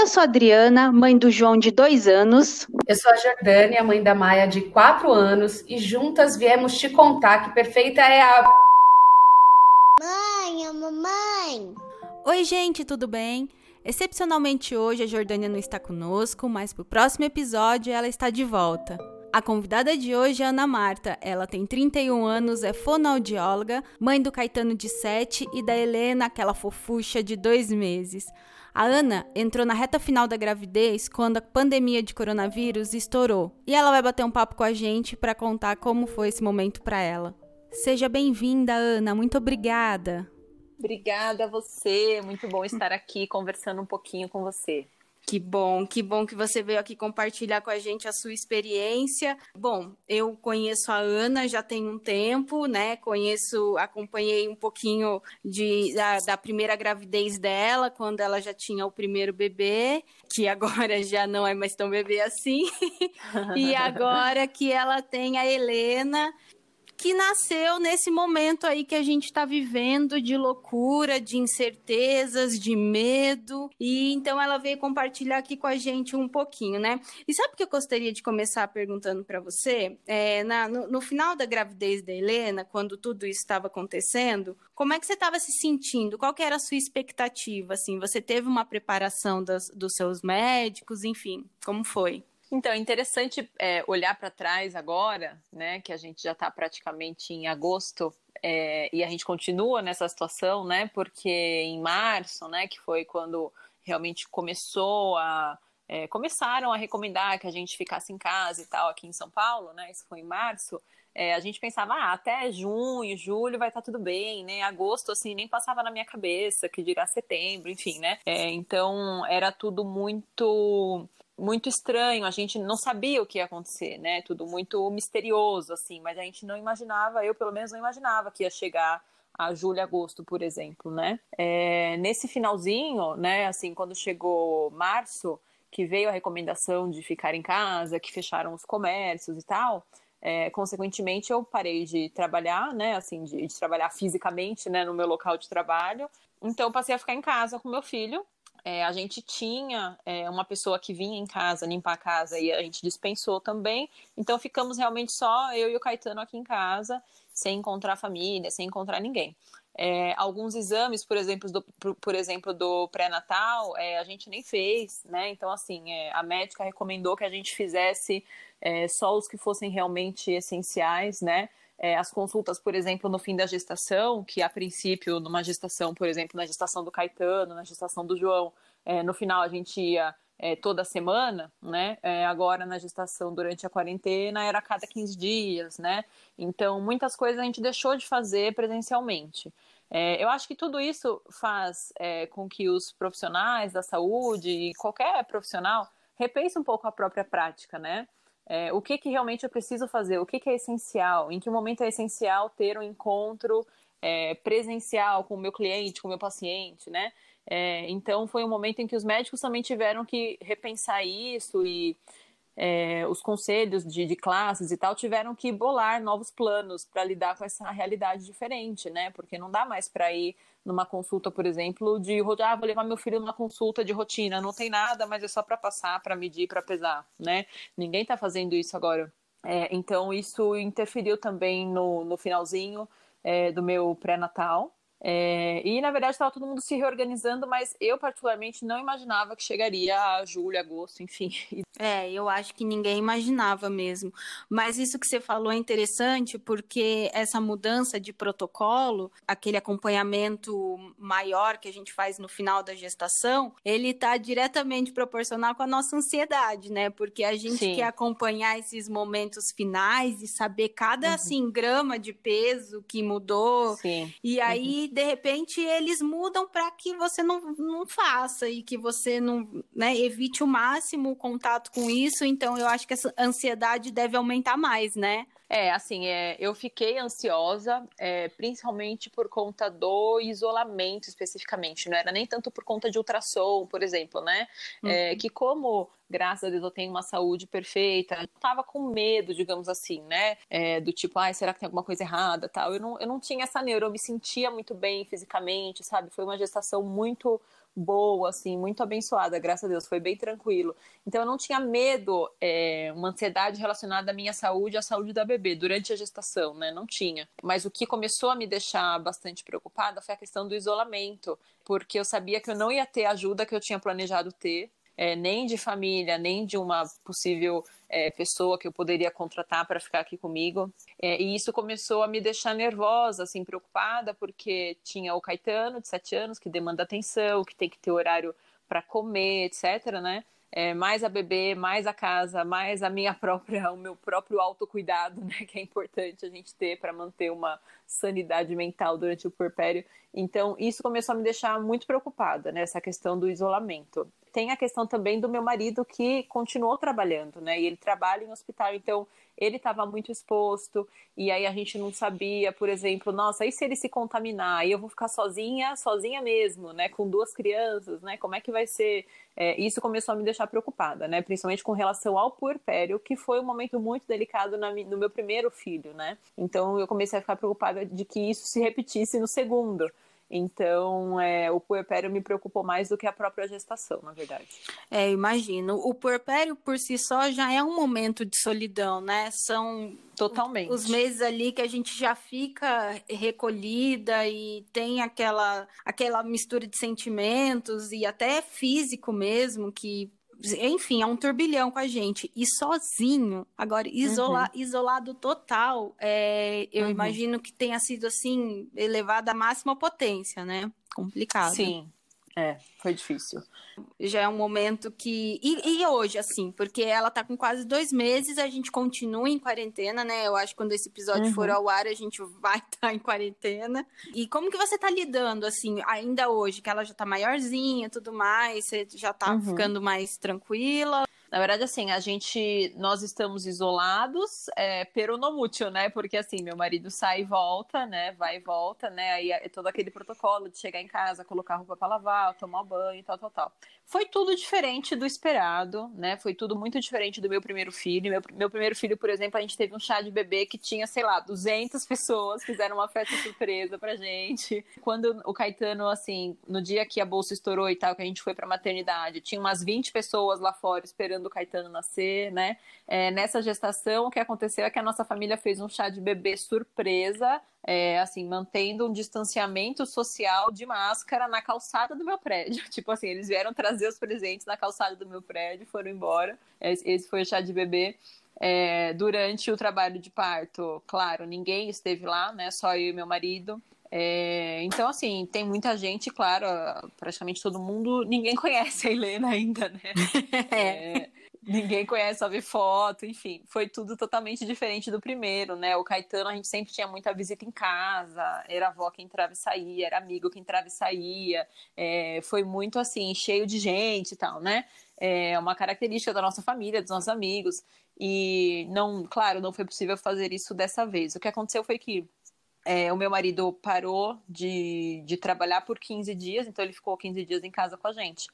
Eu sou a Adriana, mãe do João de dois anos. Eu sou a Jordânia, mãe da Maia de quatro anos, e juntas viemos te contar que perfeita é a. Mãe, a mamãe. Oi, gente, tudo bem? Excepcionalmente hoje a Jordânia não está conosco, mas pro próximo episódio ela está de volta. A convidada de hoje é Ana Marta. Ela tem 31 anos, é fonoaudióloga, mãe do Caetano de 7 e da Helena, aquela fofucha de dois meses. A Ana entrou na reta final da gravidez quando a pandemia de coronavírus estourou e ela vai bater um papo com a gente para contar como foi esse momento para ela. Seja bem-vinda, Ana. Muito obrigada. Obrigada a você. Muito bom estar aqui conversando um pouquinho com você. Que bom, que bom que você veio aqui compartilhar com a gente a sua experiência. Bom, eu conheço a Ana já tem um tempo, né? Conheço, acompanhei um pouquinho de, da, da primeira gravidez dela, quando ela já tinha o primeiro bebê, que agora já não é mais tão bebê assim. e agora que ela tem a Helena, que nasceu nesse momento aí que a gente está vivendo de loucura, de incertezas, de medo. E então ela veio compartilhar aqui com a gente um pouquinho, né? E sabe o que eu gostaria de começar perguntando para você? É, na, no, no, final da gravidez da Helena, quando tudo isso estava acontecendo, como é que você estava se sentindo? Qual que era a sua expectativa? Assim, você teve uma preparação das, dos seus médicos, enfim, como foi? Então, é interessante é, olhar para trás agora, né, que a gente já está praticamente em agosto é, e a gente continua nessa situação, né, porque em março, né, que foi quando realmente começou a é, começaram a recomendar que a gente ficasse em casa e tal aqui em São Paulo, né, isso foi em março. É, a gente pensava, ah, até junho, julho vai estar tá tudo bem, né? Agosto, assim, nem passava na minha cabeça, que dirá setembro, enfim, né? É, então, era tudo muito muito estranho, a gente não sabia o que ia acontecer, né? Tudo muito misterioso, assim, mas a gente não imaginava, eu pelo menos não imaginava que ia chegar a julho, agosto, por exemplo, né? É, nesse finalzinho, né, assim, quando chegou março, que veio a recomendação de ficar em casa, que fecharam os comércios e tal, é, consequentemente eu parei de trabalhar, né, assim, de, de trabalhar fisicamente, né, no meu local de trabalho, então passei a ficar em casa com meu filho, é, a gente tinha é, uma pessoa que vinha em casa limpar a casa e a gente dispensou também. Então ficamos realmente só eu e o Caetano aqui em casa, sem encontrar família, sem encontrar ninguém. É, alguns exames, por exemplo, do, por, exemplo, do pré-natal, é, a gente nem fez, né? Então, assim, é, a médica recomendou que a gente fizesse é, só os que fossem realmente essenciais, né? É, as consultas, por exemplo, no fim da gestação, que a princípio, numa gestação, por exemplo, na gestação do Caetano, na gestação do João, é, no final a gente ia é, toda semana, né? É, agora na gestação durante a quarentena era a cada 15 dias, né? Então muitas coisas a gente deixou de fazer presencialmente. É, eu acho que tudo isso faz é, com que os profissionais da saúde, qualquer profissional, repense um pouco a própria prática, né? É, o que, que realmente eu preciso fazer, o que, que é essencial, em que momento é essencial ter um encontro é, presencial com o meu cliente, com o meu paciente, né? É, então foi um momento em que os médicos também tiveram que repensar isso e é, os conselhos de, de, classes e tal tiveram que bolar novos planos para lidar com essa realidade diferente, né? Porque não dá mais para ir numa consulta, por exemplo, de ah, vou levar meu filho numa consulta de rotina, não tem nada, mas é só para passar, para medir, para pesar, né? Ninguém está fazendo isso agora. É, então isso interferiu também no, no finalzinho é, do meu pré-natal, é, e na verdade estava todo mundo se reorganizando, mas eu particularmente não imaginava que chegaria a julho, agosto, enfim. É, eu acho que ninguém imaginava mesmo. Mas isso que você falou é interessante porque essa mudança de protocolo, aquele acompanhamento maior que a gente faz no final da gestação, ele está diretamente proporcional com a nossa ansiedade, né? Porque a gente Sim. quer acompanhar esses momentos finais e saber cada uhum. assim grama de peso que mudou. Sim. E aí uhum de repente eles mudam para que você não, não faça e que você não né, evite o máximo o contato com isso. Então eu acho que essa ansiedade deve aumentar mais, né? É, assim, é, eu fiquei ansiosa, é, principalmente por conta do isolamento especificamente, não era nem tanto por conta de ultrassom, por exemplo, né? É, uhum. É, que como graças a Deus eu tenho uma saúde perfeita. Eu tava com medo, digamos assim, né? É, do tipo, ai, será que tem alguma coisa errada tal. Eu não, eu não tinha essa neuro, eu me sentia muito bem fisicamente, sabe? Foi uma gestação muito boa, assim, muito abençoada, graças a Deus, foi bem tranquilo. Então eu não tinha medo, é, uma ansiedade relacionada à minha saúde, à saúde da bebê, durante a gestação, né? Não tinha. Mas o que começou a me deixar bastante preocupada foi a questão do isolamento, porque eu sabia que eu não ia ter a ajuda que eu tinha planejado ter, é, nem de família, nem de uma possível é, pessoa que eu poderia contratar para ficar aqui comigo. É, e isso começou a me deixar nervosa, assim, preocupada, porque tinha o Caetano, de sete anos, que demanda atenção, que tem que ter horário para comer, etc., né? É, mais a bebê, mais a casa, mais a minha própria, o meu próprio autocuidado, né, que é importante a gente ter para manter uma sanidade mental durante o puerpério. Então, isso começou a me deixar muito preocupada, né, essa questão do isolamento tem a questão também do meu marido que continuou trabalhando, né? E ele trabalha em hospital, então ele estava muito exposto, e aí a gente não sabia, por exemplo, nossa, e se ele se contaminar? Aí eu vou ficar sozinha, sozinha mesmo, né? Com duas crianças, né? Como é que vai ser? É, isso começou a me deixar preocupada, né? Principalmente com relação ao puerpério, que foi um momento muito delicado na, no meu primeiro filho, né? Então eu comecei a ficar preocupada de que isso se repetisse no segundo. Então, é, o puerpério me preocupou mais do que a própria gestação, na verdade. É, imagino. O puerpério por si só já é um momento de solidão, né? São Totalmente. Os meses ali que a gente já fica recolhida e tem aquela, aquela mistura de sentimentos e até físico mesmo, que enfim, é um turbilhão com a gente. E sozinho, agora, isola, uhum. isolado total, é, eu uhum. imagino que tenha sido, assim, elevado à máxima potência, né? Complicado. Sim, é, foi difícil. Já é um momento que. E, e, hoje, assim, porque ela tá com quase dois meses, a gente continua em quarentena, né? Eu acho que quando esse episódio uhum. for ao ar, a gente vai estar tá em quarentena. E como que você tá lidando, assim, ainda hoje, que ela já tá maiorzinha e tudo mais, você já tá uhum. ficando mais tranquila? Na verdade, assim, a gente, nós estamos isolados, é, peronomútil, né? Porque, assim, meu marido sai e volta, né? Vai e volta, né? Aí é todo aquele protocolo de chegar em casa, colocar roupa para lavar, tomar banho tal, tal, tal. Foi tudo diferente do esperado, né? Foi tudo muito diferente do meu primeiro filho. Meu, meu primeiro filho, por exemplo, a gente teve um chá de bebê que tinha, sei lá, 200 pessoas, fizeram uma festa surpresa pra gente. Quando o Caetano, assim, no dia que a bolsa estourou e tal, que a gente foi pra maternidade, tinha umas 20 pessoas lá fora esperando esperando o Caetano nascer, né? É, nessa gestação, o que aconteceu é que a nossa família fez um chá de bebê surpresa, é, assim, mantendo um distanciamento social de máscara na calçada do meu prédio. Tipo assim, eles vieram trazer os presentes na calçada do meu prédio, foram embora. Esse foi o chá de bebê. É, durante o trabalho de parto, claro, ninguém esteve lá, né? Só eu e meu marido. É, então, assim, tem muita gente, claro, praticamente todo mundo, ninguém conhece a Helena ainda, né? É, ninguém conhece, só vê foto, enfim, foi tudo totalmente diferente do primeiro, né? O Caetano, a gente sempre tinha muita visita em casa, era avó que entrava e saía, era amigo que entrava e saía, é, foi muito assim, cheio de gente e tal, né? É uma característica da nossa família, dos nossos amigos, e não, claro, não foi possível fazer isso dessa vez. O que aconteceu foi que é, o meu marido parou de, de trabalhar por 15 dias, então ele ficou 15 dias em casa com a gente.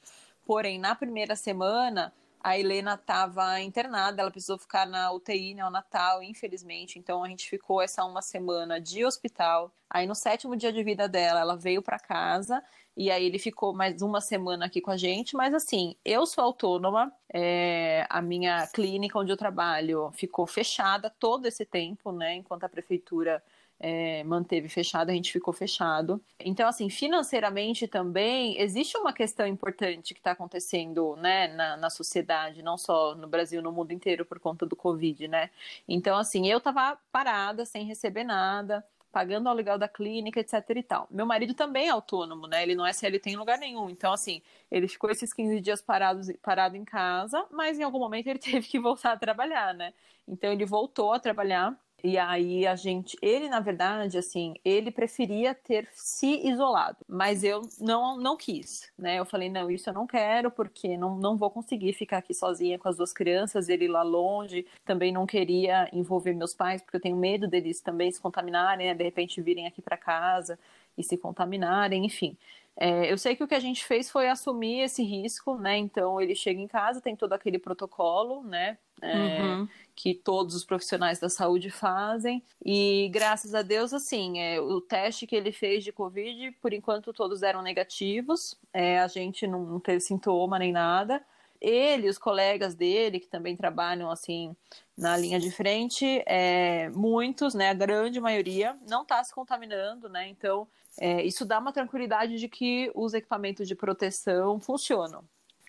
Porém, na primeira semana, a Helena estava internada, ela precisou ficar na UTI neonatal, infelizmente. Então a gente ficou essa uma semana de hospital. Aí no sétimo dia de vida dela, ela veio para casa e aí ele ficou mais uma semana aqui com a gente. Mas assim, eu sou autônoma, é, a minha clínica onde eu trabalho ficou fechada todo esse tempo, né? Enquanto a prefeitura é, manteve fechado, a gente ficou fechado. Então, assim, financeiramente também existe uma questão importante que está acontecendo, né, na, na sociedade, não só no Brasil, no mundo inteiro, por conta do Covid, né? Então, assim, eu tava parada, sem receber nada, pagando o aluguel da clínica, etc e tal. Meu marido também é autônomo, né? Ele não é CLT em lugar nenhum. Então, assim, ele ficou esses 15 dias parados, parado em casa, mas em algum momento ele teve que voltar a trabalhar, né? Então, ele voltou a trabalhar e aí a gente, ele na verdade, assim, ele preferia ter se isolado, mas eu não não quis, né? Eu falei, não, isso eu não quero porque não, não vou conseguir ficar aqui sozinha com as duas crianças, ele lá longe, também não queria envolver meus pais porque eu tenho medo deles também se contaminarem, né? de repente virem aqui para casa. e se contaminarem, enfim. É, eu sei que o que a gente fez foi assumir esse risco, né? Então ele chega em casa, tem todo aquele protocolo, né? É, uhum. Que todos os profissionais da saúde fazem. E graças a Deus, assim, é, o teste que ele fez de Covid, por enquanto todos eram negativos. É, a gente não, teve sintoma nem nada ele, os colegas dele, que também trabalham assim na linha de frente, é, muitos, né, a grande maioria, não está se contaminando, né? Então, é, isso dá uma tranquilidade de que os equipamentos de proteção funcionam.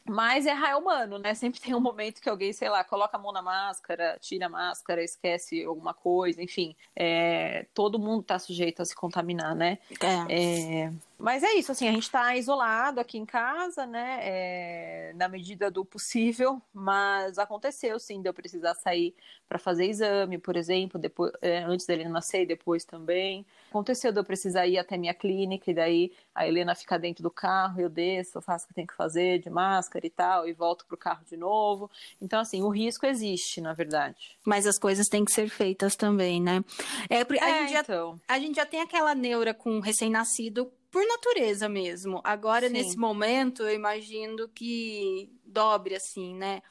Mas é raio humano, né? Sempre tem um momento que alguém, sei lá, coloca a mão na máscara, tira a máscara, esquece alguma coisa, enfim. É, todo mundo está sujeito a se contaminar, né? É. é mas é isso, assim, a gente está isolado aqui em casa, né? É, na medida do possível, mas aconteceu sim de eu precisar sair para fazer exame, por exemplo, depois, é, antes dele nascer e depois também. Aconteceu de eu precisar ir até minha clínica, e daí a Helena fica dentro do carro, eu desço, eu faço o que tem que fazer de máscara e tal, e volto pro carro de novo. Então, assim, o risco existe, na verdade. Mas as coisas têm que ser feitas também, né? É, a, é, gente já, então. a gente já tem aquela neura com recém-nascido por natureza mesmo. Agora, Sim. nesse momento, eu imagino que dobre, assim, né?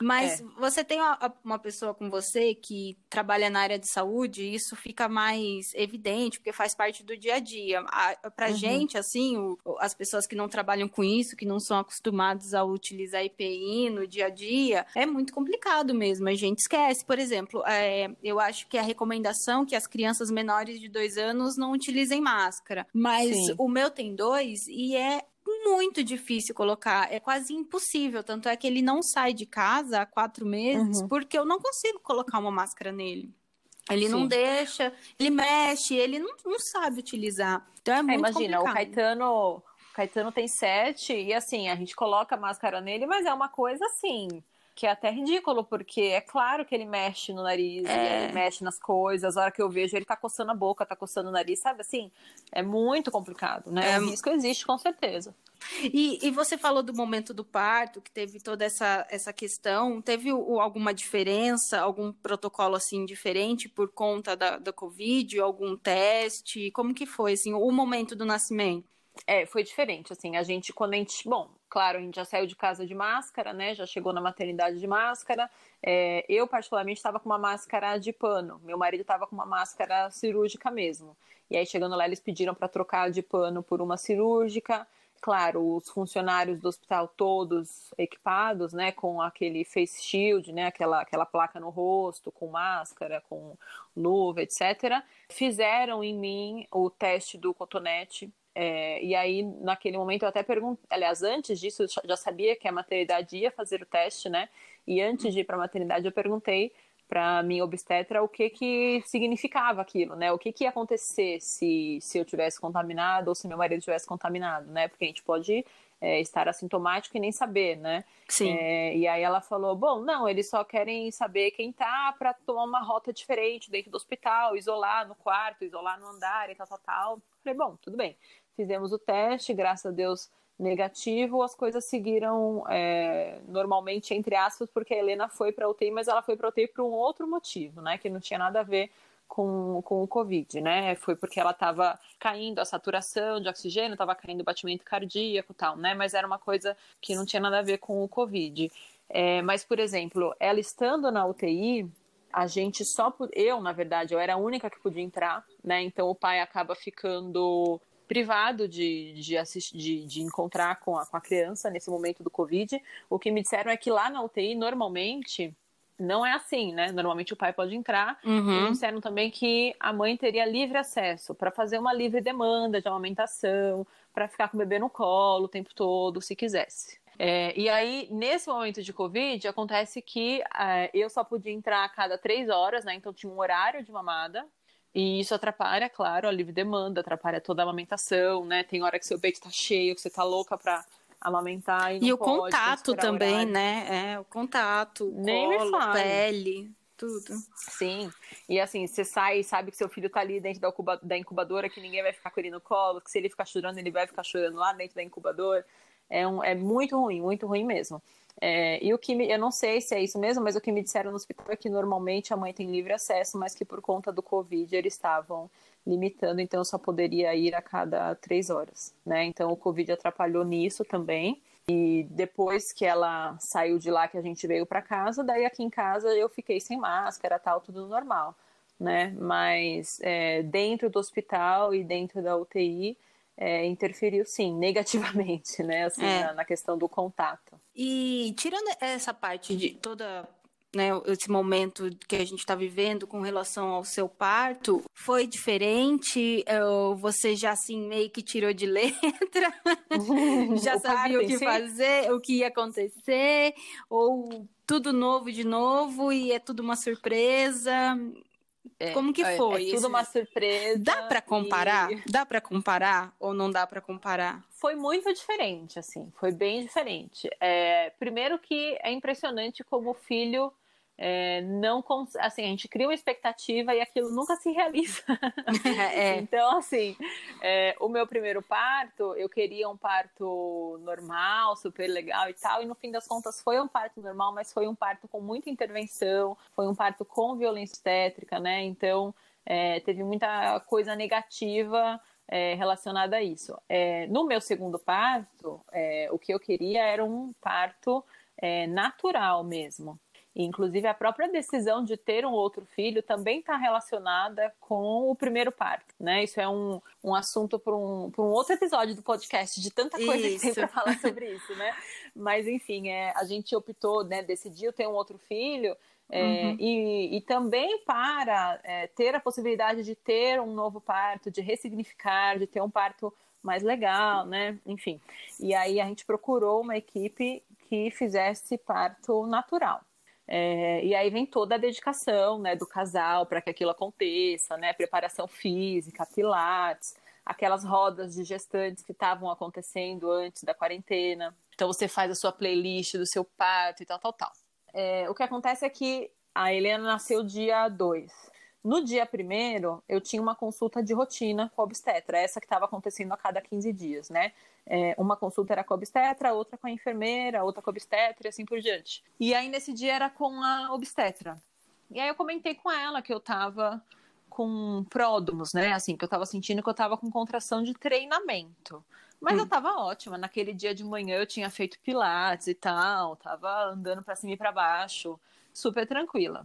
Mas é. você tem uma, pessoa com você que trabalha na área de saúde, e isso fica mais evidente, porque faz parte do dia a dia. A, pra uhum. gente, assim, o, as pessoas que não trabalham com isso, que não são acostumados a utilizar IPI no dia a dia, é muito complicado mesmo. A gente esquece. Por exemplo, é, eu acho que a recomendação que as crianças menores de dois anos não utilizem máscara. Mas Sim. o meu tem dois e é muito difícil colocar, é quase impossível. Tanto é que ele não sai de casa há quatro meses uhum. porque eu não consigo colocar uma máscara nele. Ele Sim. não deixa, ele mexe, ele não, não sabe utilizar. Então é, é muito Imagina, complicado. o Caetano, o Caetano tem sete e assim, a gente coloca a máscara nele, mas é uma coisa assim que é até ridículo, porque é claro que ele mexe no nariz, é. ele mexe nas coisas, a hora que eu vejo ele tá coçando a boca, tá coçando o nariz, sabe assim? É muito complicado, né? É... O risco existe, com certeza. E, e você falou do momento do parto, que teve toda essa, essa questão. Teve o, alguma diferença, algum protocolo assim diferente por conta da, da Covid, algum teste? Como que foi assim, o momento do nascimento? É, foi diferente, assim, a gente, quando a gente, bom, claro, a gente já saiu de casa de máscara, né, já chegou na maternidade de máscara, é, eu particularmente estava com uma máscara de pano, meu marido estava com uma máscara cirúrgica mesmo, e aí chegando lá eles pediram para trocar de pano por uma cirúrgica, claro, os funcionários do hospital todos equipados, né, com aquele face shield, né, aquela, aquela placa no rosto, com máscara, com luva, etc., fizeram em mim o teste do cotonete, é, e aí, naquele momento, eu até perguntei, aliás, antes disso, eu já sabia que a maternidade ia fazer o teste, né? E antes de ir para a maternidade, eu perguntei para minha obstetra o que que significava aquilo, né? O que que ia acontecer se, se eu tivesse contaminado ou se meu marido tivesse contaminado, né? Porque a gente pode é, estar assintomático e nem saber, né? Sim. É, e aí ela falou, bom, não, eles só querem saber quem tá para tomar uma rota diferente dentro do hospital, isolar no quarto, isolar no andar e tal, tal, tal. Falei, bom, tudo bem fizemos o teste, graças a Deus negativo, as coisas seguiram é, normalmente, entre aspas, porque a Helena foi para UTI, mas ela foi para UTI por um outro motivo, né, que não tinha nada a ver com, com o Covid, né, foi porque ela estava caindo a saturação de oxigênio, estava caindo o batimento cardíaco tal, né, mas era uma coisa que não tinha nada a ver com o Covid. É, mas, por exemplo, ela estando na UTI, a gente só eu na verdade eu era a única que podia entrar né então o pai acaba ficando privado de, de, assistir, de, de encontrar com a, com a criança nesse momento do Covid. O que me disseram é que lá na UTI, normalmente, não é assim, né? Normalmente o pai pode entrar. Uhum. E me disseram também que a mãe teria livre acesso para fazer uma livre demanda de amamentação, para ficar com o bebê no colo o tempo todo, se quisesse. É, e aí, nesse momento de Covid, acontece que é, eu só podia entrar a cada três horas, né? Então tinha um horário de mamada. E isso atrapalha, claro, a livre demanda, atrapalha toda a amamentação, né? Tem hora que seu peito tá cheio, que você tá louca pra amamentar e, e o pode, contato também, né? É, o contato, Nem colo, me pele, tudo. Sim. E assim, você sai e sabe que seu filho tá ali dentro da incubadora, que ninguém vai ficar com ele no colo, que se ele ficar chorando, ele vai ficar chorando lá dentro da incubadora. É, um, é muito ruim, muito ruim mesmo. É, e o que me, eu não sei se é isso mesmo, mas o que me disseram no hospital é que normalmente a mãe tem livre acesso, mas que por conta do Covid eles estavam limitando, então eu só poderia ir a cada três horas, né? Então o Covid atrapalhou nisso também. E depois que ela saiu de lá, que a gente veio para casa, daí aqui em casa eu fiquei sem máscara, tal, tudo normal, né? Mas é, dentro do hospital e dentro da UTI é, interferiu sim, negativamente, né? Assim, é. na, na, questão do contato. E tirando essa parte de toda né, esse momento que a gente está vivendo com relação ao seu parto, foi diferente? Você já assim meio que tirou de letra? já o sabia o que fazer, o que ia acontecer? Ou tudo novo de novo e é tudo uma surpresa? É, Como que é, foi? É tudo uma surpresa. Dá para comparar? E... Dá para comparar ou não dá para comparar? Foi muito diferente, assim. Foi bem diferente. É, primeiro que é impressionante como o filho é, não assim a gente cria uma expectativa e aquilo nunca se realiza. É. então assim é, o meu primeiro parto eu queria um parto normal super legal e tal e no fim das contas foi um parto normal mas foi um parto com muita intervenção foi um parto com violência obstétrica né? Então é, teve muita coisa negativa é, relacionada a isso. É, no meu segundo parto o que eu queria era um parto natural mesmo Inclusive, a própria decisão de ter um outro filho também está relacionada com o primeiro parto, né? Isso é um, um assunto para um, um outro episódio do podcast, de tanta coisa isso. que tem para falar sobre isso, né? Mas, enfim, é, a gente optou, né, decidiu ter um outro filho é, uhum. e, e, também para é, ter a possibilidade de ter um novo parto, de ressignificar, de ter um parto mais legal, né? Enfim. E aí a gente procurou uma equipe que fizesse parto natural. É, e aí vem toda a dedicação né, do casal para que aquilo aconteça, né? Preparação física, pilates, aquelas rodas de gestantes que estavam acontecendo antes da quarentena. Então você faz a sua playlist do seu parto e tal, tal, tal. É, o que acontece é que a Helena nasceu dia 2. No dia primeiro, eu tinha uma consulta de rotina com a obstetra, essa que estava acontecendo a cada 15 dias, né? É, uma consulta era com a obstetra, outra com a enfermeira, outra com a obstetra e assim por diante. E aí, nesse dia, era com a obstetra. E aí, eu comentei com ela que eu tava com pródomos, né? Assim, que eu tava sentindo que eu tava com contração de treinamento. Mas hum. eu tava ótima. Naquele dia de manhã eu tinha feito pilates e tal, tava andando para cima e para baixo, super tranquila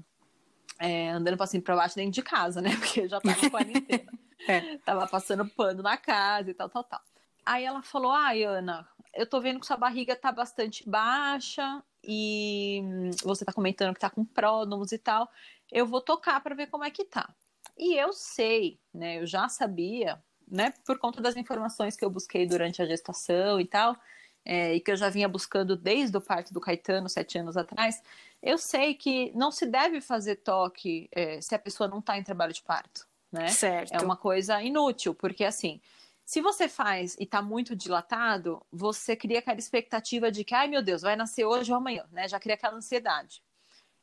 é, andando pra cima pra baixo dentro de casa, né? Porque eu já tava com quarentena. é. Tava passando pano na casa e tal, tal, tal. Aí ela falou: Ai, Ana, eu tô vendo que sua barriga tá bastante baixa e você tá comentando que tá com pródomos e tal. Eu vou tocar para ver como é que tá. E eu sei, né? Eu já sabia, né? Por conta das informações que eu busquei durante a gestação e tal, é, e que eu já vinha buscando desde o parto do Caetano, sete anos atrás, eu sei que não se deve fazer toque é, se a pessoa não está em trabalho de parto, né? Certo. É uma coisa inútil, porque assim, se você faz e está muito dilatado, você cria aquela expectativa de que, ai meu Deus, vai nascer hoje ou amanhã, né? Já cria aquela ansiedade.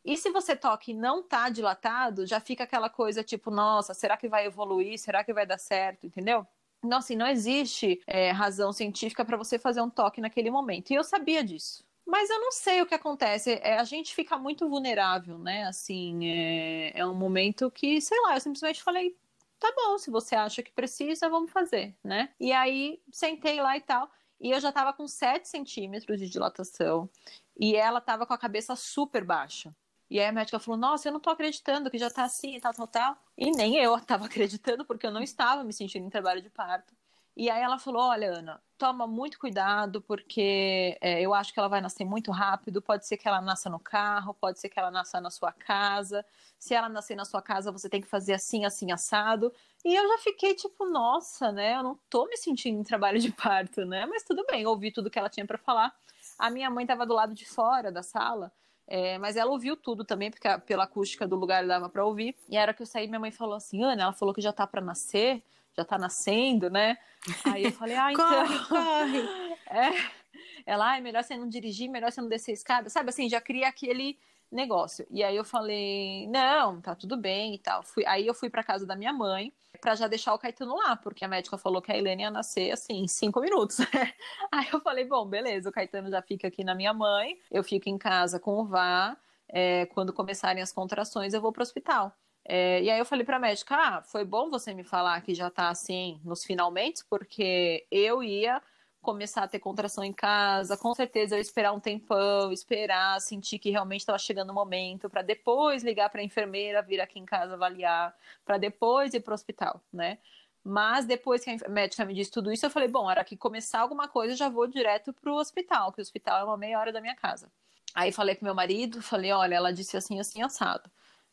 E se você toca e não está dilatado, já fica aquela coisa tipo, nossa, será que vai evoluir? Será que vai dar certo? Entendeu? Então, assim, não existe é, razão científica para você fazer um toque naquele momento. E eu sabia disso. Mas eu não sei o que acontece. É, a gente fica muito vulnerável, né? Assim, é, é um momento que, sei lá, eu simplesmente falei, tá bom, se você acha que precisa, vamos fazer, né? E aí, sentei lá e tal. E eu já tava com 7 centímetros de dilatação. E ela tava com a cabeça super baixa. E aí a médica falou: Nossa, eu não tô acreditando que já tá assim, tal, tal, tal. E nem eu tava acreditando, porque eu não estava me sentindo em trabalho de parto. E aí ela falou: Olha, Ana, toma muito cuidado, porque é, eu acho que ela vai nascer muito rápido. Pode ser que ela nasça no carro, pode ser que ela nasça na sua casa. Se ela nascer na sua casa, você tem que fazer assim, assim, assado. E eu já fiquei tipo, nossa, né? Eu não tô me sentindo em trabalho de parto, né? Mas tudo bem, ouvi tudo que ela tinha para falar. A minha mãe estava do lado de fora da sala. É, mas ela ouviu tudo também, porque pela acústica do lugar dava para ouvir. E a hora que eu saí, minha mãe falou assim: Ana, ela falou que já tá para nascer, já tá nascendo, né? Aí eu falei: Ah, então. corre, corre. É. Ela, ah, é melhor você não dirigir, melhor você não descer a escada, sabe assim, já cria aquele negócio. E aí eu falei, não, tá tudo bem e tal. Fui, aí eu fui para casa da minha mãe para já deixar o Caetano lá, porque a médica falou que a Helena ia nascer assim em cinco minutos. aí eu falei, bom, beleza, o Caetano já fica aqui na minha mãe, eu fico em casa com o Vá. É, quando começarem as contrações, eu vou pro hospital. É, e aí eu falei pra médica, ah, foi bom você me falar que já tá assim nos finalmente, porque eu ia começar a ter contração em casa, com certeza eu esperar um tempão, esperar, sentir que realmente estava chegando o momento, para depois ligar para a enfermeira vir aqui em casa avaliar, para depois ir para o hospital, né? Mas depois que a médica me disse tudo isso, eu falei, bom, hora que começar alguma coisa, já vou direto para o hospital, que o hospital é uma meia hora da minha casa. Aí falei com meu marido, falei, olha, ela disse assim, assim, assado.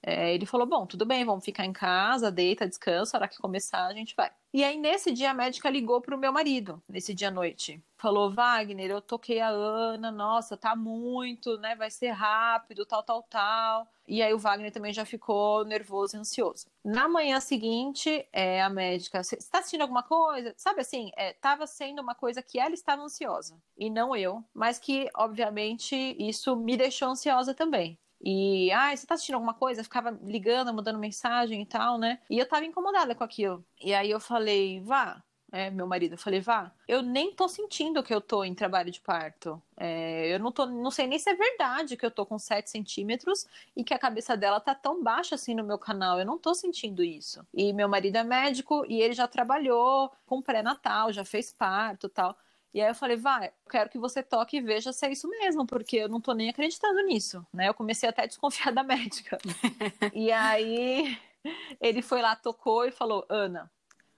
É, ele falou: bom, tudo bem, vamos ficar em casa, deita, descansa, a hora que começar a gente vai. E aí, nesse dia, a médica ligou pro meu marido, nesse dia à noite. Falou: Wagner, eu toquei a Ana, nossa, tá muito, né? Vai ser rápido, tal, tal, tal. E aí, o Wagner também já ficou nervoso e ansioso. Na manhã seguinte, é, a médica: Você está assistindo alguma coisa? Sabe assim, é, tava sendo uma coisa que ela estava ansiosa, e não eu, mas que, obviamente, isso me deixou ansiosa também. E, ah, você tá assistindo alguma coisa? Eu ficava ligando, mandando mensagem e tal, né? E eu tava incomodada com aquilo. E aí eu falei, vá, é, meu marido, eu falei, vá, eu nem tô sentindo que eu tô em trabalho de parto. É, eu não, tô, não sei nem se é verdade que eu tô com 7 centímetros e que a cabeça dela tá tão baixa assim no meu canal. Eu não tô sentindo isso. E meu marido é médico e ele já trabalhou com pré-natal, já fez parto tal. E aí eu falei, vai, eu quero que você toque e veja se é isso mesmo, porque eu não tô nem acreditando nisso, né? Eu comecei até a desconfiar da médica. e aí ele foi lá, tocou e falou, Ana,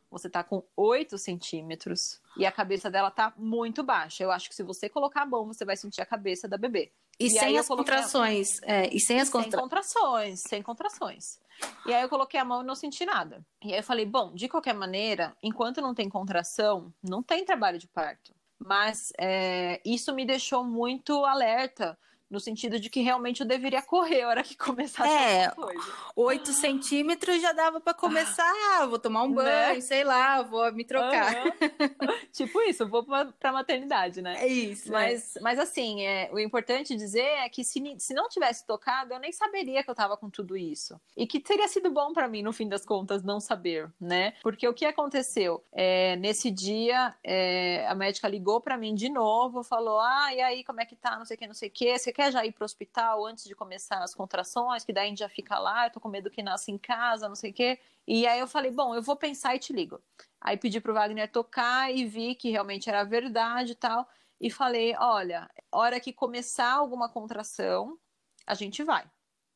você tá com 8 centímetros e a cabeça dela tá muito baixa. Eu acho que se você colocar a mão, você vai sentir a cabeça da bebê. E, e sem as contrações. É, e sem as contra... Sem contrações, sem contrações. E aí eu coloquei a mão e não senti nada. E aí eu falei, bom, de qualquer maneira, enquanto não tem contração, não tem trabalho de parto. Mas é, isso me deixou muito alerta no sentido de que realmente eu deveria correr a hora que começasse é, coisa. 8 centímetros já dava para começar, ah, vou tomar um banho, né? sei lá, vou me trocar. Uhum. tipo isso, vou pra, maternidade, né? É isso. Mas, é. mas assim, é, o importante dizer é que se, se não tivesse tocado, eu nem saberia que eu tava com tudo isso. E que teria sido bom para mim, no fim das contas, não saber, né? Porque o que aconteceu? É, nesse dia, é, a médica ligou para mim de novo, falou, ah, e aí, como é que tá, não sei o que, não sei o que, você quer já ir para o hospital antes de começar as contrações, que daí a gente já fica lá, eu tô com medo que nasça em casa, não sei o quê. E aí eu falei, bom, eu vou pensar e te ligo. Aí pedi pro Wagner tocar e vi que realmente era verdade e tal. E falei, olha, hora que começar alguma contração, a gente vai.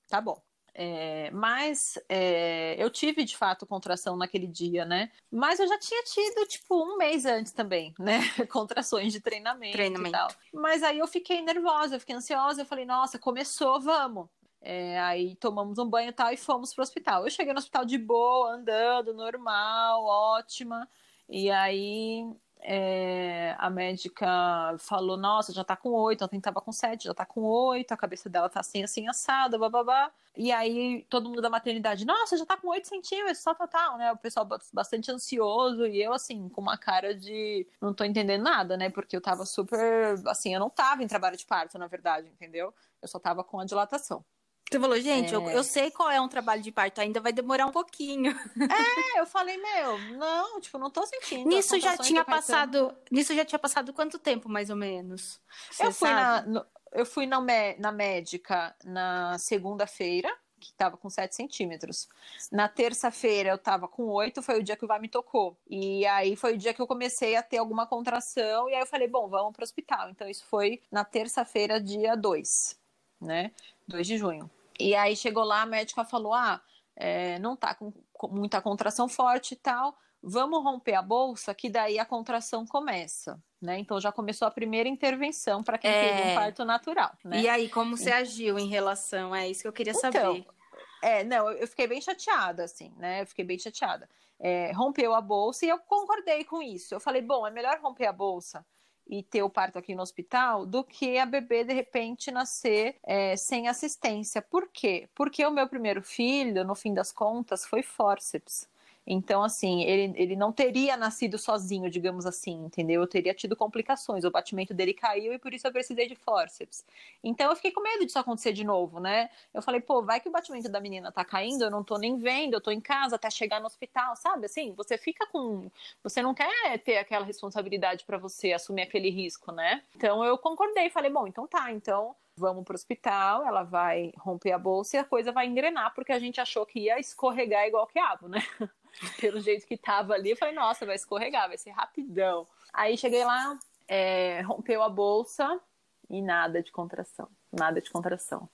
Tá bom. É, mas é, eu tive de fato contração naquele dia, né? Mas eu já tinha tido, tipo, um mês antes também, né? Contrações de treinamento, treinamento. e tal. Mas aí eu fiquei nervosa, eu fiquei ansiosa, eu falei, nossa, começou, vamos. É, aí tomamos um banho e tal e fomos pro hospital. Eu cheguei no hospital de boa, andando, normal, ótima. E aí é, a médica falou, nossa, já tá com oito, ontem tava com sete, já tá com oito, a cabeça dela tá assim, assim, assada, bababá. E aí todo mundo da maternidade, nossa, já tá com oito centímetros, só total, né? O pessoal bastante ansioso e eu, assim, com uma cara de não tô entendendo nada, né? Porque eu tava super, assim, eu não tava em trabalho de parto, na verdade, entendeu? Eu só tava com a dilatação. Você falou, gente, é... eu, eu, sei qual é um trabalho de parto, ainda vai demorar um pouquinho. É, eu falei, meu, não, tipo, não tô sentindo. Nisso já tinha passado. Nisso já tinha passado quanto tempo, mais ou menos? Você eu fui, na, no, eu fui na, na médica na segunda-feira, que estava com 7 centímetros. Na terça-feira eu estava com 8, foi o dia que o VAR me tocou. E aí foi o dia que eu comecei a ter alguma contração, e aí eu falei, bom, vamos para o hospital. Então isso foi na terça-feira, dia 2, né? 2 de junho. E aí chegou lá, a médica falou: ah, é, não tá com, com muita contração forte e tal, vamos romper a bolsa, que daí a contração começa. Né? Então já começou a primeira intervenção para quem é... teve um parto natural. Né? E aí, como você agiu em relação? É isso que eu queria então, saber. É, não, eu fiquei bem chateada, assim, né? Eu fiquei bem chateada. É, rompeu a bolsa e eu concordei com isso. Eu falei, bom, é melhor romper a bolsa e ter o parto aqui no hospital do que a bebê de repente nascer é, sem assistência. Por quê? Porque o meu primeiro filho, no fim das contas, foi fórceps. Então, assim, ele, ele não teria nascido sozinho, digamos assim, entendeu? Eu teria tido complicações. O batimento dele caiu e por isso eu precisei de fórceps. Então, eu fiquei com medo disso acontecer de novo, né? Eu falei, pô, vai que o batimento da menina tá caindo, eu não tô nem vendo, eu tô em casa até chegar no hospital, sabe? Assim, você fica com. Você não quer ter aquela responsabilidade para você assumir aquele risco, né? Então, eu concordei, falei, bom, então tá, então vamos para o hospital, ela vai romper a bolsa e a coisa vai engrenar, porque a gente achou que ia escorregar igual quiabo, né? Pelo jeito que tava ali, eu falei, nossa, vai escorregar, vai ser rapidão. Aí cheguei lá, é, rompeu a bolsa e nada de contração, nada de contração.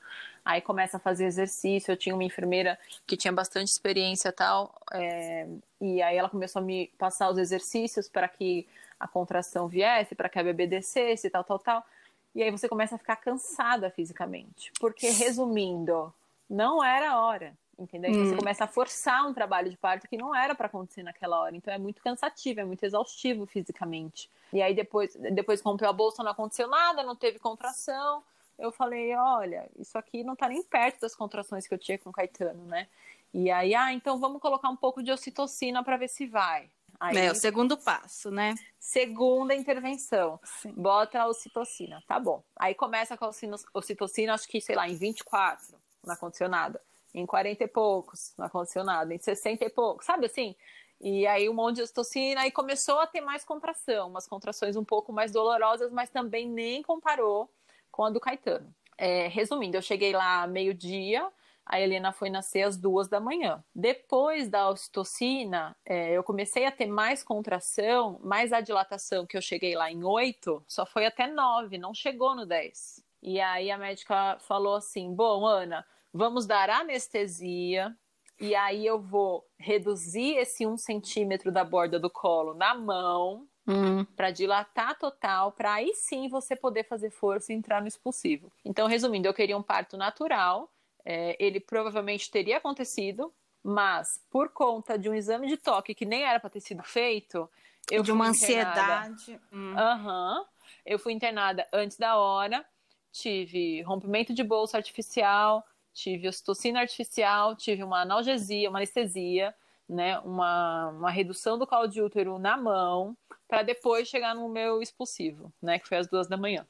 Aí começa a fazer exercício, eu tinha uma enfermeira que tinha bastante experiência e tal, é, e aí ela começou a me passar os exercícios para que a contração viesse, para que a bebê descesse, tal, tal, tal. E aí você começa a ficar cansada fisicamente. Porque, resumindo, não era hora. Entendeu? Hum. Você começa a forçar um trabalho de parto que não era para acontecer naquela hora. Então é muito cansativo, é muito exaustivo fisicamente. E aí depois, depois rompeu a bolsa, não aconteceu nada, não teve contração. Eu falei, olha, isso aqui não tá nem perto das contrações que eu tinha com o Caetano, né? E aí, ah, então vamos colocar um pouco de ocitocina para ver se vai. Aí, é o segundo passo, né? Segunda intervenção. Sim. Bota a ocitocina. Tá bom. Aí começa com a ocitocina, acho que, sei lá, em 24, não aconteceu nada. Em 40 e poucos, não aconteceu nada. Em 60 e poucos, sabe assim? E aí um monte de ocitocina e começou a ter mais contração, umas contrações um pouco mais dolorosas, mas também nem comparou com a do Caetano. É, resumindo, eu cheguei lá meio-dia, a Helena foi nascer às duas da manhã. Depois da ocitocina, é, eu comecei a ter mais contração, mais a dilatação que eu cheguei lá em oito, só foi até nove, não chegou no dez. E aí a médica falou assim: Bom, Ana, vamos dar anestesia, e aí eu vou reduzir esse um centímetro da borda do colo na mão, Hum. para dilatar total, para aí sim você poder fazer força e entrar no expulsivo. Então, resumindo, eu queria um parto natural, é, ele provavelmente teria acontecido, mas por conta de um exame de toque que nem era para ter sido feito, eu de uma ansiedade. Hum. Aham. Uhum, eu fui internada antes da hora, tive rompimento de bolsa artificial, tive ocitocina artificial, tive uma analgesia, uma anestesia, né, uma, uma redução do colo de útero na mão, para depois chegar no meu expulsivo, né, que foi às duas da manhã.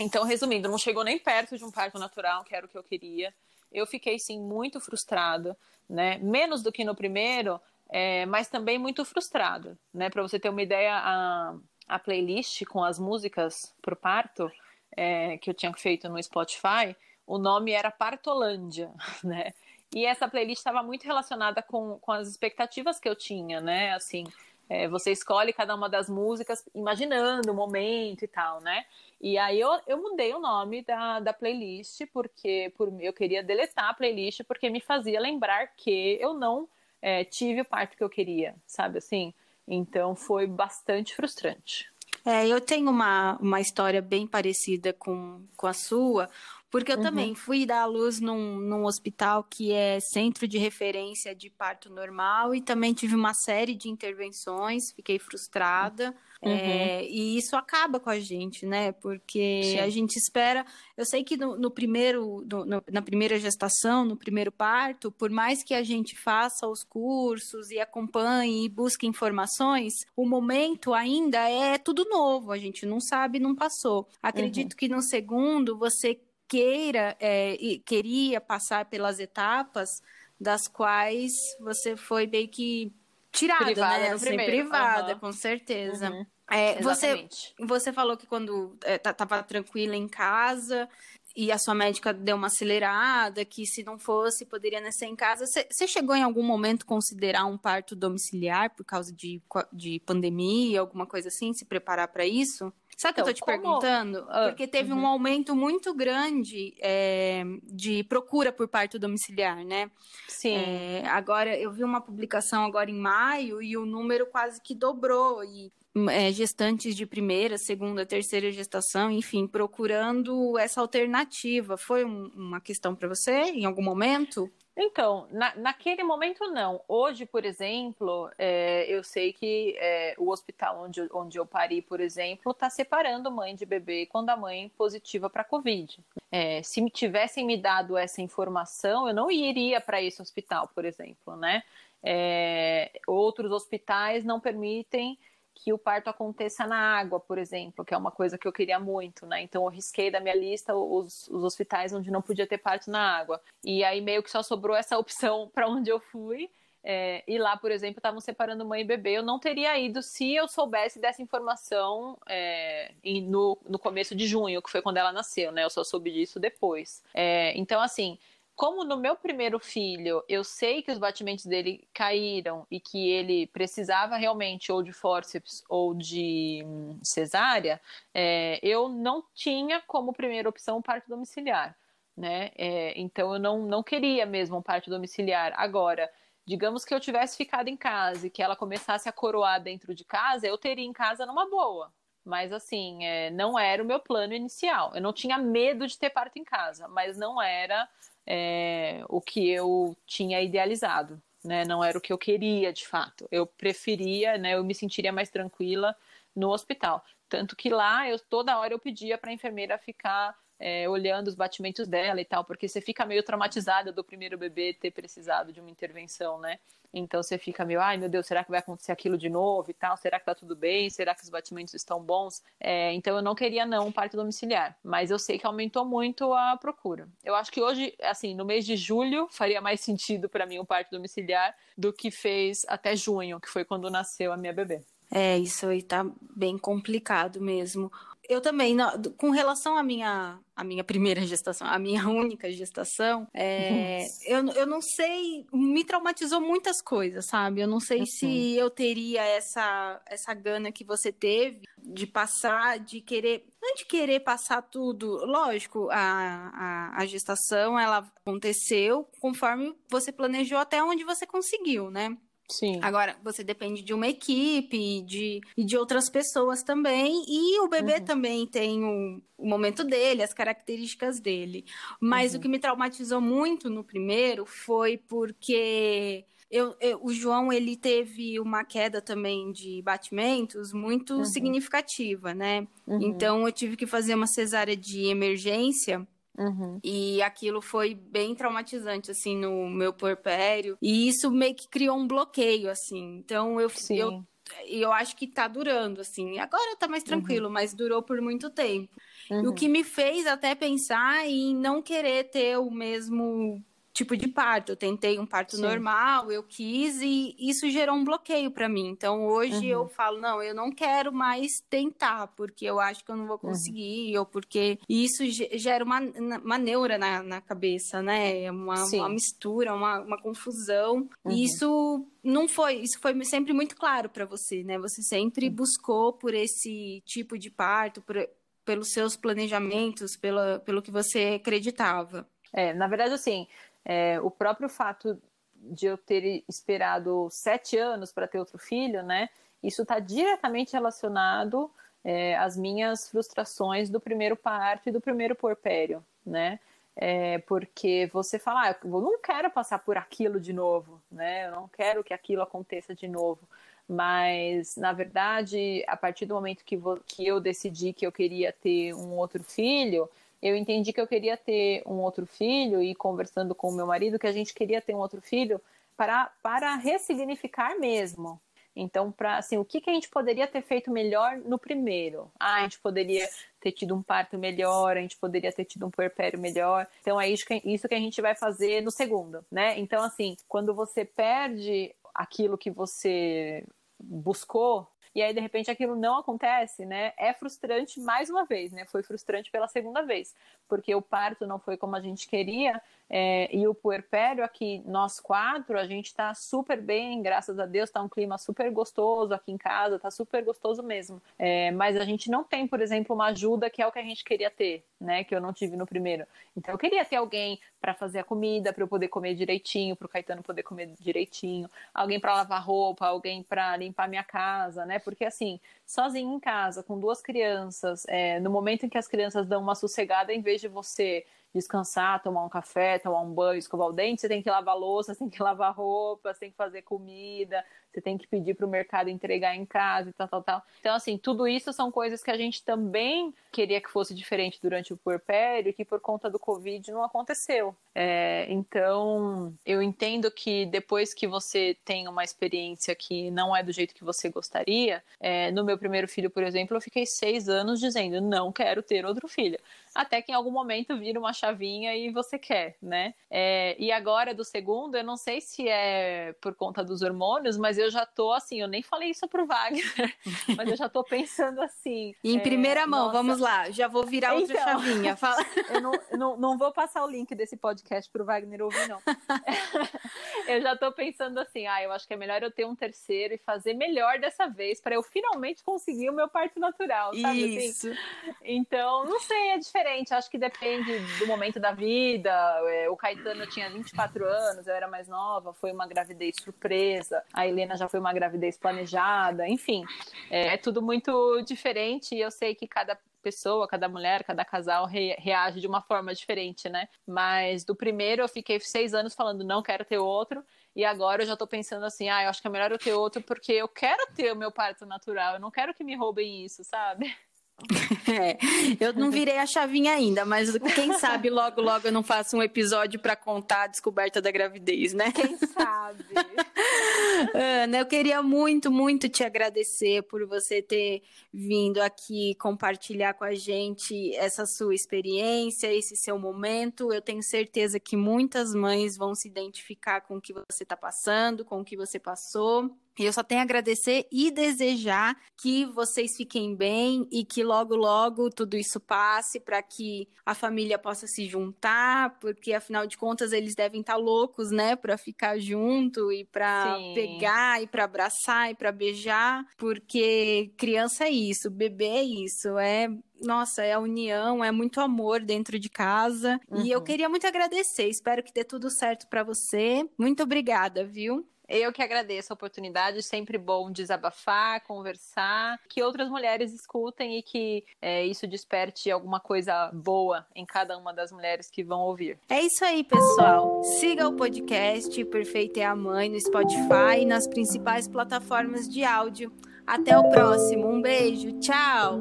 Então, resumindo, não chegou nem perto de um parto natural, que era o que eu queria eu fiquei sim muito frustrada, né? Menos do que no primeiro, é, mas também muito frustrada, né? Para você ter uma ideia, a, a playlist com as músicas pro parto é, que eu tinha feito no Spotify, o nome era Partolândia, né? E essa playlist estava muito relacionada com, com as expectativas que eu tinha, né? Assim, é, você escolhe cada uma das músicas imaginando o momento e tal, né? E aí eu, eu mudei o nome da, da playlist, porque por, eu queria deletar a playlist, porque me fazia lembrar que eu não é, tive o parto que eu queria, sabe assim? Então foi bastante frustrante. É, eu tenho uma, uma história bem parecida com, com a sua, porque eu uhum. também fui dar à luz num, num hospital que é centro de referência de parto normal e também tive uma série de intervenções, fiquei frustrada. Uhum. É, e isso acaba com a gente, né? Porque Sim. a gente espera. Eu sei que no, no primeiro, no, no, na primeira gestação, no primeiro parto, por mais que a gente faça os cursos e acompanhe e busque informações, o momento ainda é tudo novo. A gente não sabe, não passou. Acredito uhum. que no segundo você queira é, e queria passar pelas etapas das quais você foi meio que tirada, privada né? Assim, privada, uhum. com certeza. Uhum. É, você, você falou que quando estava é, tranquila em casa e a sua médica deu uma acelerada, que se não fosse, poderia nascer em casa. Você chegou em algum momento considerar um parto domiciliar por causa de, de pandemia, alguma coisa assim, se preparar para isso? Sabe o então, que eu tô te como... perguntando? Ah, Porque teve uhum. um aumento muito grande é, de procura por parto domiciliar, né? Sim. É, agora, eu vi uma publicação agora em maio e o número quase que dobrou. E é, gestantes de primeira, segunda, terceira gestação, enfim, procurando essa alternativa. Foi um, uma questão para você em algum momento? Então, na, naquele momento não. Hoje, por exemplo, é, eu sei que é, o hospital onde, onde eu pari, por exemplo, está separando mãe de bebê quando a mãe positiva para Covid. É, se me tivessem me dado essa informação, eu não iria para esse hospital, por exemplo, né? É, outros hospitais não permitem que o parto aconteça na água, por exemplo, que é uma coisa que eu queria muito, né? Então eu risquei da minha lista os, os hospitais onde não podia ter parto na água. E aí meio que só sobrou essa opção para onde eu fui. É, e lá, por exemplo, estavam separando mãe e bebê. Eu não teria ido se eu soubesse dessa informação é, no, no começo de junho, que foi quando ela nasceu, né? Eu só soube disso depois. É, então, assim, como no meu primeiro filho eu sei que os batimentos dele caíram e que ele precisava realmente ou de fórceps ou de hum, cesárea, é, eu não tinha como primeira opção o parto domiciliar. Né? É, então eu não, não queria mesmo um parto domiciliar. Agora, digamos que eu tivesse ficado em casa e que ela começasse a coroar dentro de casa, eu teria em casa numa boa. Mas assim, é, não era o meu plano inicial. Eu não tinha medo de ter parto em casa, mas não era é, o que eu tinha idealizado, né? Não era o que eu queria de fato. Eu preferia, né? Eu me sentiria mais tranquila no hospital. Tanto que lá eu toda hora eu pedia para a enfermeira ficar é, olhando os batimentos dela e tal, porque você fica meio traumatizada do primeiro bebê ter precisado de uma intervenção, né? Então você fica meio, ai meu Deus, será que vai acontecer aquilo de novo e tal? Será que tá tudo bem? Será que os batimentos estão bons? É, então eu não queria não um parto domiciliar, mas eu sei que aumentou muito a procura. Eu acho que hoje, assim, no mês de julho faria mais sentido para mim um parto domiciliar do que fez até junho, que foi quando nasceu a minha bebê. É, isso aí tá bem complicado mesmo eu também, com relação à minha, à minha primeira gestação, à minha única gestação, é, eu, eu não sei, me traumatizou muitas coisas, sabe? Eu não sei uhum. se eu teria essa, essa gana que você teve de passar, de querer, não de querer passar tudo. Lógico, a, a, a gestação, ela aconteceu conforme você planejou até onde você conseguiu, né? Sim. Agora, você depende de uma equipe de, e de outras pessoas também. E o bebê uhum. também tem o, o, momento dele, as características dele. Mas uhum. o que me traumatizou muito no primeiro foi porque. Eu, eu, o João ele teve uma queda também de batimentos muito uhum. significativa, né? Uhum. Então eu tive que fazer uma cesárea de emergência Uhum. E aquilo foi bem traumatizante, assim, no meu porpério. E isso meio que criou um bloqueio, assim. Então eu, Sim. eu, eu acho que tá durando, assim. Agora tá mais tranquilo, uhum. mas durou por muito tempo. Uhum. O que me fez até pensar em não querer ter o mesmo tipo de parto. Eu tentei um parto Sim. normal, eu quis e isso gerou um bloqueio para mim. Então hoje uhum. eu falo, não, eu não quero mais tentar, porque eu acho que eu não vou uhum. conseguir, uhum. ou porque isso gera uma, uma neura na, na cabeça, né? É uma, uma mistura, uma, uma confusão. Uhum. E isso não foi, isso foi sempre muito claro para você, né? Você sempre buscou por esse tipo de parto, por, pelos seus planejamentos, pela, pelo que você acreditava. É, na verdade, assim, é, o próprio fato de eu ter esperado sete anos para ter outro filho, né? Isso está diretamente relacionado é, às minhas frustrações do primeiro parto e do primeiro porpério, né? É, porque você fala, ah, eu não quero passar por aquilo de novo, né? Eu não quero que aquilo aconteça de novo. Mas, na verdade, a partir do momento que, que eu decidi que eu queria ter um outro filho, eu entendi que eu queria ter um outro filho e conversando com o meu marido que a gente queria ter um outro filho para, para ressignificar mesmo. Então, para assim, o que, que a gente poderia ter feito melhor no primeiro? Ah, a gente poderia ter tido um parto melhor, a gente poderia ter tido um puerpério melhor. Então, é isso que, isso que a gente vai fazer no segundo, né? Então, assim, quando você perde aquilo que você buscou, e aí de repente aquilo não acontece, né? É frustrante mais uma vez, né? Foi frustrante pela segunda vez, porque o parto não foi como a gente queria, é, e o puerpério aqui, nós quatro, a gente tá super bem, graças a Deus, tá um clima super gostoso aqui em casa, tá super gostoso mesmo. É, mas a gente não tem, por exemplo, uma ajuda que é o que a gente queria ter, né? Que eu não tive no primeiro. Então eu queria ter alguém para fazer a comida, para eu poder comer direitinho, para o Caetano poder comer direitinho, alguém para lavar roupa, alguém para limpar minha casa, né? Porque assim, sozinho em casa, com duas crianças, é, no momento em que as crianças dão uma sossegada, em vez de você descansar, tomar um café, tomar um banho, escovar o dente, você tem que lavar louça, você tem que lavar roupa, você tem que fazer comida, você tem que pedir para o mercado entregar em casa e tal, tal, tal. Então, assim, tudo isso são coisas que a gente também queria que fosse diferente durante o puerpério e que por conta do Covid não aconteceu. É, então, eu entendo que depois que você tem uma experiência que não é do jeito que você gostaria, é, no meu primeiro filho, por exemplo, eu fiquei seis anos dizendo não quero ter outro filho até que em algum momento vira uma chavinha e você quer, né? É, e agora do segundo, eu não sei se é por conta dos hormônios, mas eu já tô assim, eu nem falei isso pro Wagner, mas eu já tô pensando assim. Em é, primeira mão, nossa. vamos lá, já vou virar outra então, chavinha. Fala. Eu não, não, não vou passar o link desse podcast pro Wagner ouvir, não. eu já tô pensando assim, ah, eu acho que é melhor eu ter um terceiro e fazer melhor dessa vez, para eu finalmente conseguir o meu parto natural, sabe? Assim? Isso. Assim? Então, não sei, é diferente diferente, acho que depende do momento da vida. É, o Caetano tinha 24 anos, eu era mais nova, foi uma gravidez surpresa. A Helena já foi uma gravidez planejada, enfim, é, é tudo muito diferente e eu sei que cada pessoa, cada mulher, cada casal re reage de uma forma diferente, né? Mas do primeiro eu fiquei seis anos falando não quero ter outro. E agora eu já tô pensando assim, ah, eu acho que é melhor eu ter outro porque eu quero ter o meu parto natural, eu não quero que me roubem isso, sabe? É, eu não virei a chavinha ainda, mas quem sabe logo, logo eu não faço um episódio para contar a descoberta da gravidez, né? Quem sabe? Ana, eu queria muito, muito te agradecer por você ter vindo aqui compartilhar com a gente essa sua experiência, esse seu momento. Eu tenho certeza que muitas mães vão se identificar com o que você está passando, com o que você passou. Eu só tenho a agradecer e desejar que vocês fiquem bem e que logo, logo tudo isso passe para que a família possa se juntar, porque afinal de contas eles devem estar tá loucos, né, para ficar junto e para pegar e para abraçar e para beijar, porque criança é isso, bebê é isso, é nossa, é a união, é muito amor dentro de casa. Uhum. E eu uhum. queria muito agradecer. Espero que dê tudo certo para você. Muito obrigada, viu? Eu que agradeço a oportunidade, sempre bom desabafar, conversar, que outras mulheres escutem e que é, isso desperte alguma coisa boa em cada uma das mulheres que vão ouvir. É isso aí, pessoal. Siga o podcast Perfeita é a Mãe no Spotify e nas principais plataformas de áudio. Até o próximo. Um beijo. Tchau.